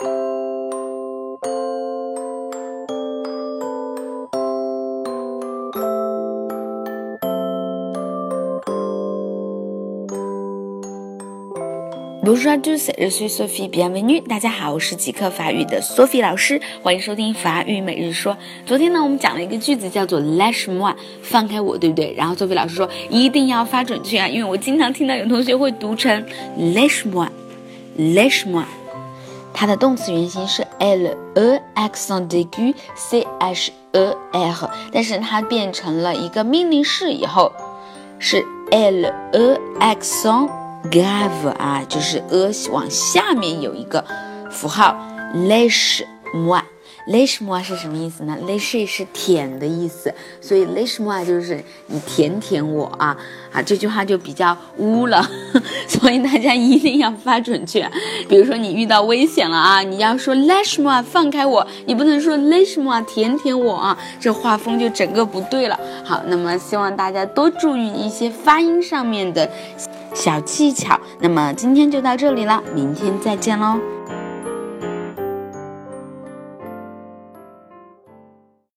Bonjour à tous, je suis Sophie. Bienvenue. 大家好，我是极客法语的 Sophie 老师，欢迎收听法语每日说。昨天呢，我们讲了一个句子，叫做 Lâche moi，放开我，对不对？然后 Sophie 老师说一定要发准确啊，因为我经常听到有同学会读成 Lâche moi，Lâche moi。它的动词原形是 L E accent aigu C H a l，但是它变成了一个命令式以后是 L E accent。grave 啊，就是 a 往下面有一个符号 l e s h moi l i s h m o 是什么意思呢？lèche 是舔的意思，所以 l i s h m o 就是你舔舔我啊啊，这句话就比较污了，所以大家一定要发准确。比如说你遇到危险了啊，你要说 l i s h m o 放开我，你不能说 l i s h m o 舔舔我啊，这画风就整个不对了。好，那么希望大家多注意一些发音上面的。小技巧，那么今天就到这里了，明天再见喽。